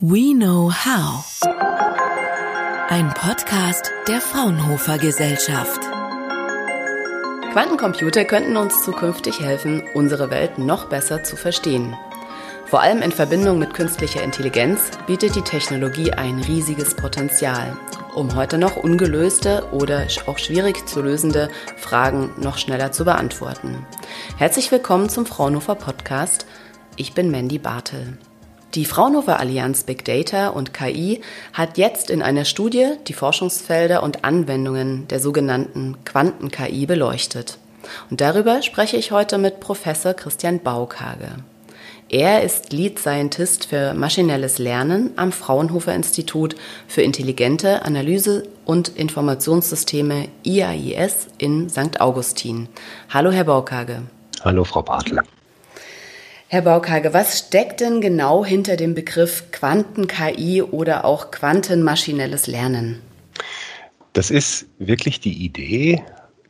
We Know How. Ein Podcast der Fraunhofer Gesellschaft. Quantencomputer könnten uns zukünftig helfen, unsere Welt noch besser zu verstehen. Vor allem in Verbindung mit künstlicher Intelligenz bietet die Technologie ein riesiges Potenzial, um heute noch ungelöste oder auch schwierig zu lösende Fragen noch schneller zu beantworten. Herzlich willkommen zum Fraunhofer Podcast. Ich bin Mandy Bartel. Die Fraunhofer Allianz Big Data und KI hat jetzt in einer Studie die Forschungsfelder und Anwendungen der sogenannten Quanten-KI beleuchtet. Und darüber spreche ich heute mit Professor Christian Baukage. Er ist Lead Scientist für maschinelles Lernen am Fraunhofer Institut für intelligente Analyse und Informationssysteme IAIS in St. Augustin. Hallo, Herr Baukage. Hallo, Frau Bartel. Herr Baukage, was steckt denn genau hinter dem Begriff Quanten-KI oder auch quantenmaschinelles Lernen? Das ist wirklich die Idee,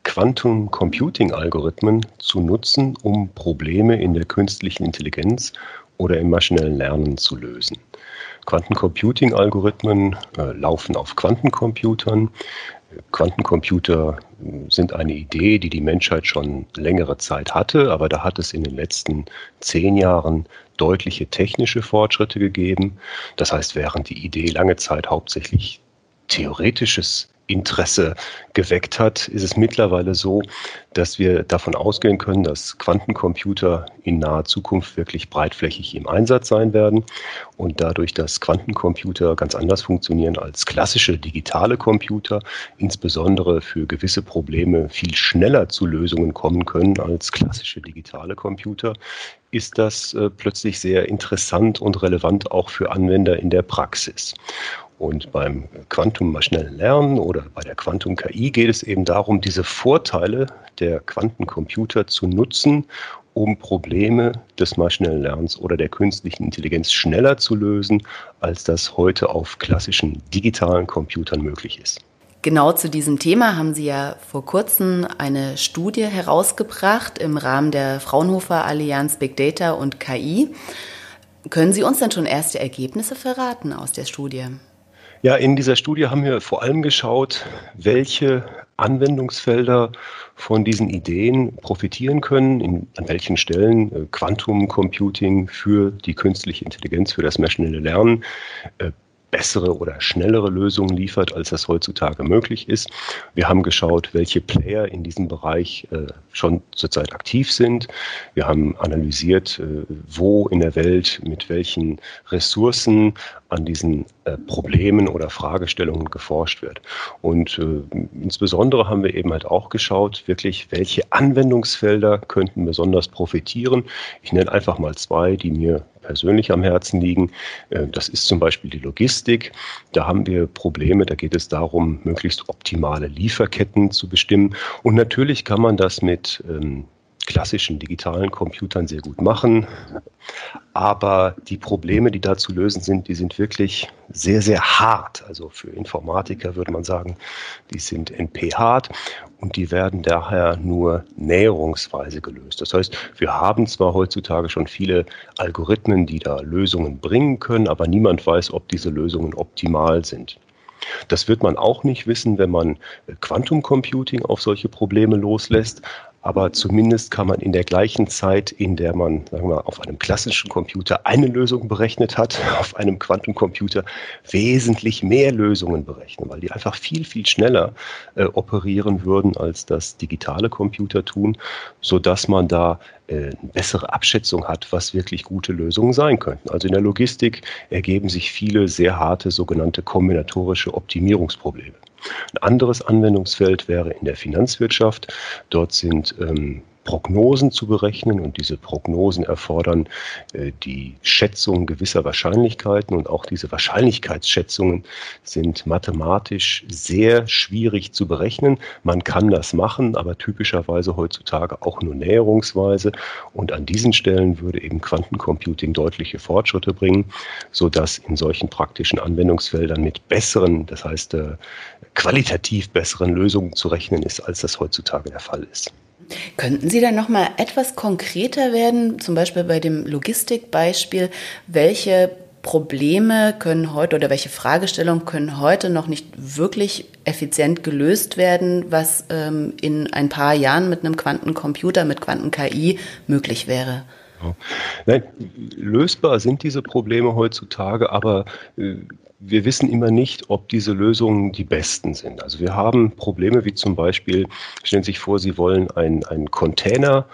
Quantum Computing Algorithmen zu nutzen, um Probleme in der künstlichen Intelligenz oder im maschinellen Lernen zu lösen. Quantencomputing Algorithmen äh, laufen auf Quantencomputern, Quantencomputer sind eine Idee, die die Menschheit schon längere Zeit hatte, aber da hat es in den letzten zehn Jahren deutliche technische Fortschritte gegeben. Das heißt, während die Idee lange Zeit hauptsächlich theoretisches Interesse geweckt hat, ist es mittlerweile so, dass wir davon ausgehen können, dass Quantencomputer in naher Zukunft wirklich breitflächig im Einsatz sein werden und dadurch, dass Quantencomputer ganz anders funktionieren als klassische digitale Computer, insbesondere für gewisse Probleme viel schneller zu Lösungen kommen können als klassische digitale Computer, ist das äh, plötzlich sehr interessant und relevant auch für Anwender in der Praxis. Und beim Quantum maschinellen Lernen oder bei der Quantum KI geht es eben darum, diese Vorteile der Quantencomputer zu nutzen, um Probleme des maschinellen Lernens oder der künstlichen Intelligenz schneller zu lösen, als das heute auf klassischen digitalen Computern möglich ist. Genau zu diesem Thema haben Sie ja vor kurzem eine Studie herausgebracht im Rahmen der Fraunhofer Allianz Big Data und KI. Können Sie uns denn schon erste Ergebnisse verraten aus der Studie? Ja, in dieser Studie haben wir vor allem geschaut, welche Anwendungsfelder von diesen Ideen profitieren können, in, an welchen Stellen äh, Quantum Computing für die künstliche Intelligenz, für das maschinelle Lernen äh, bessere oder schnellere Lösungen liefert, als das heutzutage möglich ist. Wir haben geschaut, welche Player in diesem Bereich äh, schon zurzeit aktiv sind. Wir haben analysiert, äh, wo in der Welt mit welchen Ressourcen an diesen äh, Problemen oder Fragestellungen geforscht wird. Und insbesondere haben wir eben halt auch geschaut, wirklich, welche Anwendungsfelder könnten besonders profitieren. Ich nenne einfach mal zwei, die mir persönlich am Herzen liegen. Äh, das ist zum Beispiel die Logistik. Da haben wir Probleme, da geht es darum, möglichst optimale Lieferketten zu bestimmen. Und natürlich kann man das mit ähm, klassischen digitalen Computern sehr gut machen. Aber die Probleme, die da zu lösen sind, die sind wirklich sehr, sehr hart. Also für Informatiker würde man sagen, die sind NP-hart und die werden daher nur näherungsweise gelöst. Das heißt, wir haben zwar heutzutage schon viele Algorithmen, die da Lösungen bringen können, aber niemand weiß, ob diese Lösungen optimal sind. Das wird man auch nicht wissen, wenn man Quantum Computing auf solche Probleme loslässt. Aber zumindest kann man in der gleichen Zeit, in der man sagen wir, auf einem klassischen Computer eine Lösung berechnet hat, auf einem Quantencomputer wesentlich mehr Lösungen berechnen, weil die einfach viel, viel schneller äh, operieren würden, als das digitale Computer tun, sodass man da eine bessere Abschätzung hat, was wirklich gute Lösungen sein könnten. Also in der Logistik ergeben sich viele sehr harte sogenannte kombinatorische Optimierungsprobleme. Ein anderes Anwendungsfeld wäre in der Finanzwirtschaft. Dort sind ähm, Prognosen zu berechnen und diese Prognosen erfordern äh, die Schätzung gewisser Wahrscheinlichkeiten und auch diese Wahrscheinlichkeitsschätzungen sind mathematisch sehr schwierig zu berechnen. Man kann das machen, aber typischerweise heutzutage auch nur näherungsweise und an diesen Stellen würde eben Quantencomputing deutliche Fortschritte bringen, sodass in solchen praktischen Anwendungsfeldern mit besseren, das heißt äh, qualitativ besseren Lösungen zu rechnen ist, als das heutzutage der Fall ist. Könnten Sie dann noch mal etwas konkreter werden, zum Beispiel bei dem Logistikbeispiel, welche Probleme können heute oder welche Fragestellungen können heute noch nicht wirklich effizient gelöst werden, was ähm, in ein paar Jahren mit einem Quantencomputer, mit Quanten-KI möglich wäre? Nein, lösbar sind diese Probleme heutzutage, aber äh, wir wissen immer nicht, ob diese Lösungen die besten sind. Also wir haben Probleme wie zum Beispiel, stellen Sie sich vor, Sie wollen einen Container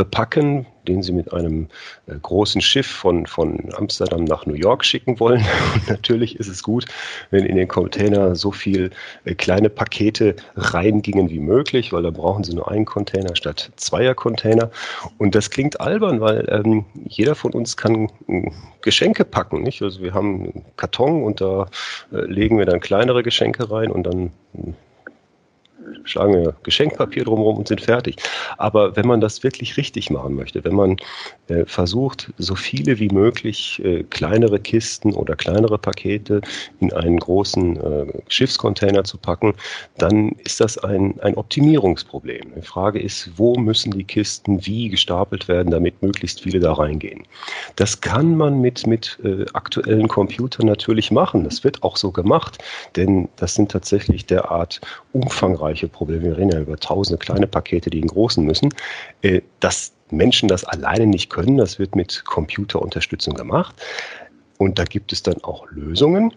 bepacken, den sie mit einem äh, großen Schiff von, von Amsterdam nach New York schicken wollen. Und natürlich ist es gut, wenn in den Container so viel äh, kleine Pakete reingingen wie möglich, weil da brauchen sie nur einen Container statt zweier Container. Und das klingt albern, weil ähm, jeder von uns kann äh, Geschenke packen. Nicht? Also wir haben einen Karton und da äh, legen wir dann kleinere Geschenke rein und dann schlagen wir Geschenkpapier drumherum und sind fertig. Aber wenn man das wirklich richtig machen möchte, wenn man äh, versucht, so viele wie möglich äh, kleinere Kisten oder kleinere Pakete in einen großen äh, Schiffscontainer zu packen, dann ist das ein, ein Optimierungsproblem. Die Frage ist, wo müssen die Kisten wie gestapelt werden, damit möglichst viele da reingehen. Das kann man mit, mit äh, aktuellen Computern natürlich machen. Das wird auch so gemacht, denn das sind tatsächlich derart umfangreiche Probleme. Wir reden ja über tausende kleine Pakete, die in großen müssen. Äh, dass Menschen das alleine nicht können, das wird mit Computerunterstützung gemacht. Und da gibt es dann auch Lösungen.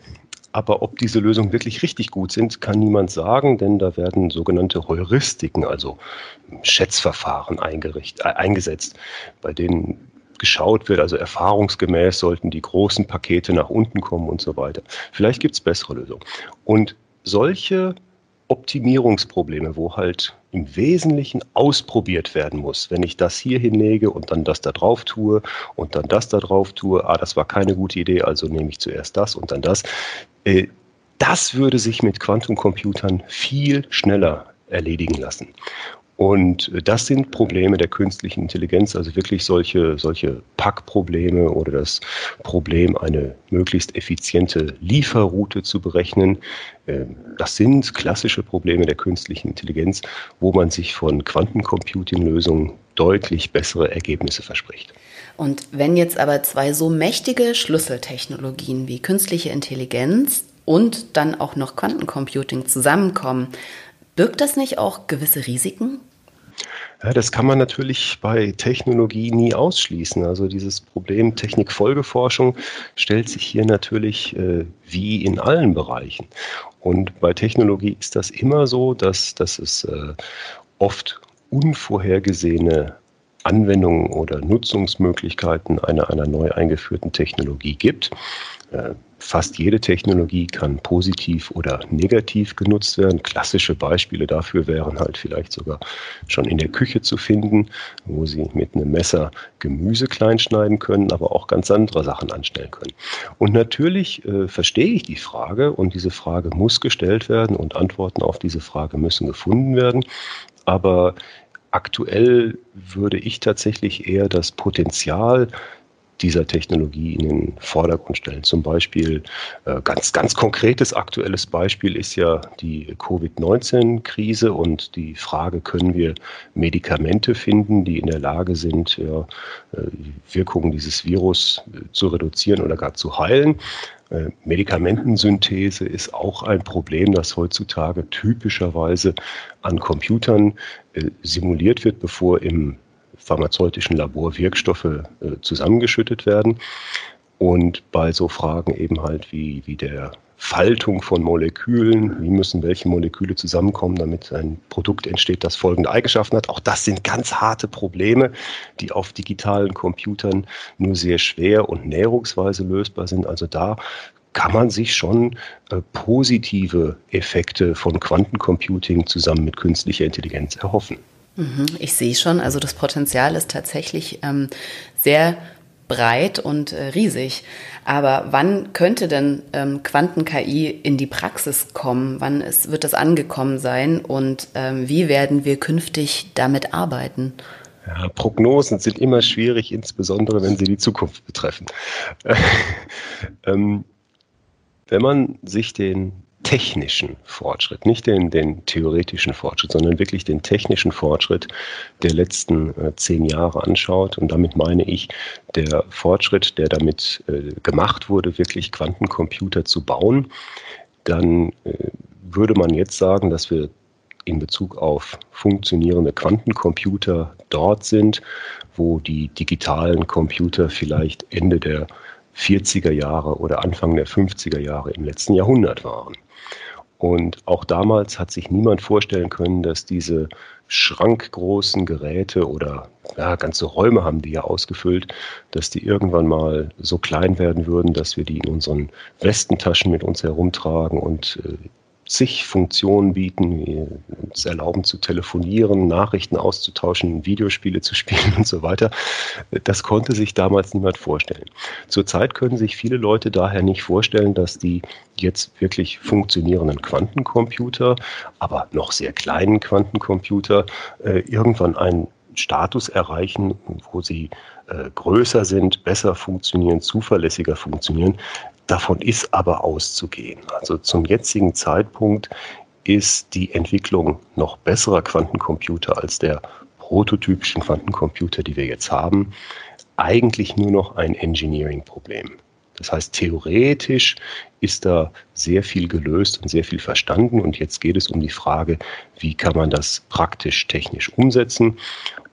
Aber ob diese Lösungen wirklich richtig gut sind, kann niemand sagen, denn da werden sogenannte Heuristiken, also Schätzverfahren äh, eingesetzt, bei denen geschaut wird, also erfahrungsgemäß sollten die großen Pakete nach unten kommen und so weiter. Vielleicht gibt es bessere Lösungen. Und solche Optimierungsprobleme, wo halt im Wesentlichen ausprobiert werden muss. Wenn ich das hier hinlege und dann das da drauf tue und dann das da drauf tue, ah, das war keine gute Idee, also nehme ich zuerst das und dann das. Äh, das würde sich mit Quantencomputern viel schneller erledigen lassen. Und das sind Probleme der künstlichen Intelligenz, also wirklich solche, solche Packprobleme oder das Problem, eine möglichst effiziente Lieferroute zu berechnen. Ähm, das sind klassische Probleme der künstlichen Intelligenz, wo man sich von Quantencomputing-Lösungen deutlich bessere Ergebnisse verspricht. Und wenn jetzt aber zwei so mächtige Schlüsseltechnologien wie künstliche Intelligenz und dann auch noch Quantencomputing zusammenkommen, Birgt das nicht auch gewisse Risiken? Ja, das kann man natürlich bei Technologie nie ausschließen. Also dieses Problem Technikfolgeforschung stellt sich hier natürlich äh, wie in allen Bereichen. Und bei Technologie ist das immer so, dass, dass es äh, oft unvorhergesehene Anwendungen oder Nutzungsmöglichkeiten einer, einer neu eingeführten Technologie gibt. Äh, fast jede Technologie kann positiv oder negativ genutzt werden. Klassische Beispiele dafür wären halt vielleicht sogar schon in der Küche zu finden, wo Sie mit einem Messer Gemüse kleinschneiden können, aber auch ganz andere Sachen anstellen können. Und natürlich äh, verstehe ich die Frage und diese Frage muss gestellt werden und Antworten auf diese Frage müssen gefunden werden. Aber aktuell würde ich tatsächlich eher das Potenzial dieser Technologie in den Vordergrund stellen. Zum Beispiel, äh, ganz, ganz konkretes aktuelles Beispiel ist ja die Covid-19-Krise und die Frage, können wir Medikamente finden, die in der Lage sind, ja, äh, Wirkungen dieses Virus äh, zu reduzieren oder gar zu heilen. Medikamentensynthese ist auch ein Problem, das heutzutage typischerweise an Computern simuliert wird, bevor im pharmazeutischen Labor Wirkstoffe äh, zusammengeschüttet werden. Und bei so Fragen eben halt wie, wie der Faltung von Molekülen, wie müssen welche Moleküle zusammenkommen, damit ein Produkt entsteht, das folgende Eigenschaften hat. Auch das sind ganz harte Probleme, die auf digitalen Computern nur sehr schwer und näherungsweise lösbar sind. Also da kann man sich schon äh, positive Effekte von Quantencomputing zusammen mit künstlicher Intelligenz erhoffen. Mhm, ich sehe schon, also das Potenzial ist tatsächlich ähm, sehr breit und äh, riesig. Aber wann könnte denn ähm, Quanten-KI in die Praxis kommen? Wann ist, wird das angekommen sein? Und ähm, wie werden wir künftig damit arbeiten? Ja, Prognosen sind immer schwierig, insbesondere wenn sie die Zukunft betreffen. ähm, wenn man sich den technischen Fortschritt, nicht den, den theoretischen Fortschritt, sondern wirklich den technischen Fortschritt der letzten äh, zehn Jahre anschaut. Und damit meine ich der Fortschritt, der damit äh, gemacht wurde, wirklich Quantencomputer zu bauen, dann äh, würde man jetzt sagen, dass wir in Bezug auf funktionierende Quantencomputer dort sind, wo die digitalen Computer vielleicht Ende der 40er Jahre oder Anfang der 50er Jahre im letzten Jahrhundert waren. Und auch damals hat sich niemand vorstellen können, dass diese schrankgroßen Geräte oder ja, ganze Räume haben die ja ausgefüllt, dass die irgendwann mal so klein werden würden, dass wir die in unseren Westentaschen mit uns herumtragen und äh, zig Funktionen bieten, uns erlauben zu telefonieren, Nachrichten auszutauschen, Videospiele zu spielen und so weiter. Das konnte sich damals niemand vorstellen. Zurzeit können sich viele Leute daher nicht vorstellen, dass die jetzt wirklich funktionierenden Quantencomputer, aber noch sehr kleinen Quantencomputer, äh, irgendwann einen Status erreichen, wo sie äh, größer sind, besser funktionieren, zuverlässiger funktionieren, Davon ist aber auszugehen. Also zum jetzigen Zeitpunkt ist die Entwicklung noch besserer Quantencomputer als der prototypischen Quantencomputer, die wir jetzt haben, eigentlich nur noch ein Engineering-Problem. Das heißt, theoretisch ist da sehr viel gelöst und sehr viel verstanden. Und jetzt geht es um die Frage, wie kann man das praktisch technisch umsetzen.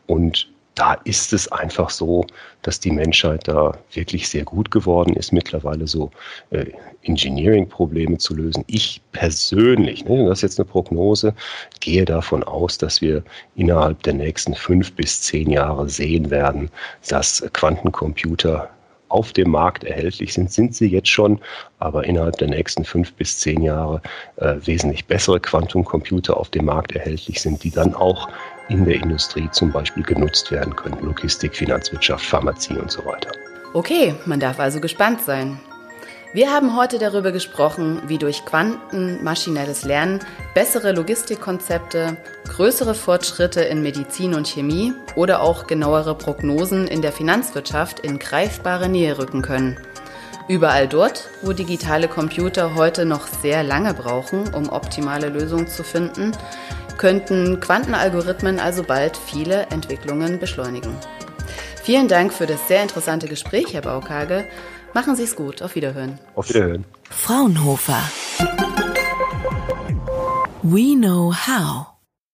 Und da ist es einfach so, dass die Menschheit da wirklich sehr gut geworden ist, mittlerweile so äh, Engineering-Probleme zu lösen. Ich persönlich, ne, das ist jetzt eine Prognose, gehe davon aus, dass wir innerhalb der nächsten fünf bis zehn Jahre sehen werden, dass Quantencomputer auf dem Markt erhältlich sind, sind sie jetzt schon, aber innerhalb der nächsten fünf bis zehn Jahre äh, wesentlich bessere Quantencomputer auf dem Markt erhältlich sind, die dann auch in der Industrie zum Beispiel genutzt werden können. Logistik, Finanzwirtschaft, Pharmazie und so weiter. Okay, man darf also gespannt sein. Wir haben heute darüber gesprochen, wie durch Quanten maschinelles Lernen bessere Logistikkonzepte, größere Fortschritte in Medizin und Chemie oder auch genauere Prognosen in der Finanzwirtschaft in greifbare Nähe rücken können. Überall dort, wo digitale Computer heute noch sehr lange brauchen, um optimale Lösungen zu finden, könnten Quantenalgorithmen also bald viele Entwicklungen beschleunigen. Vielen Dank für das sehr interessante Gespräch, Herr Baukage. Machen Sie es gut. Auf Wiederhören. Auf Wiederhören. Fraunhofer. We know how.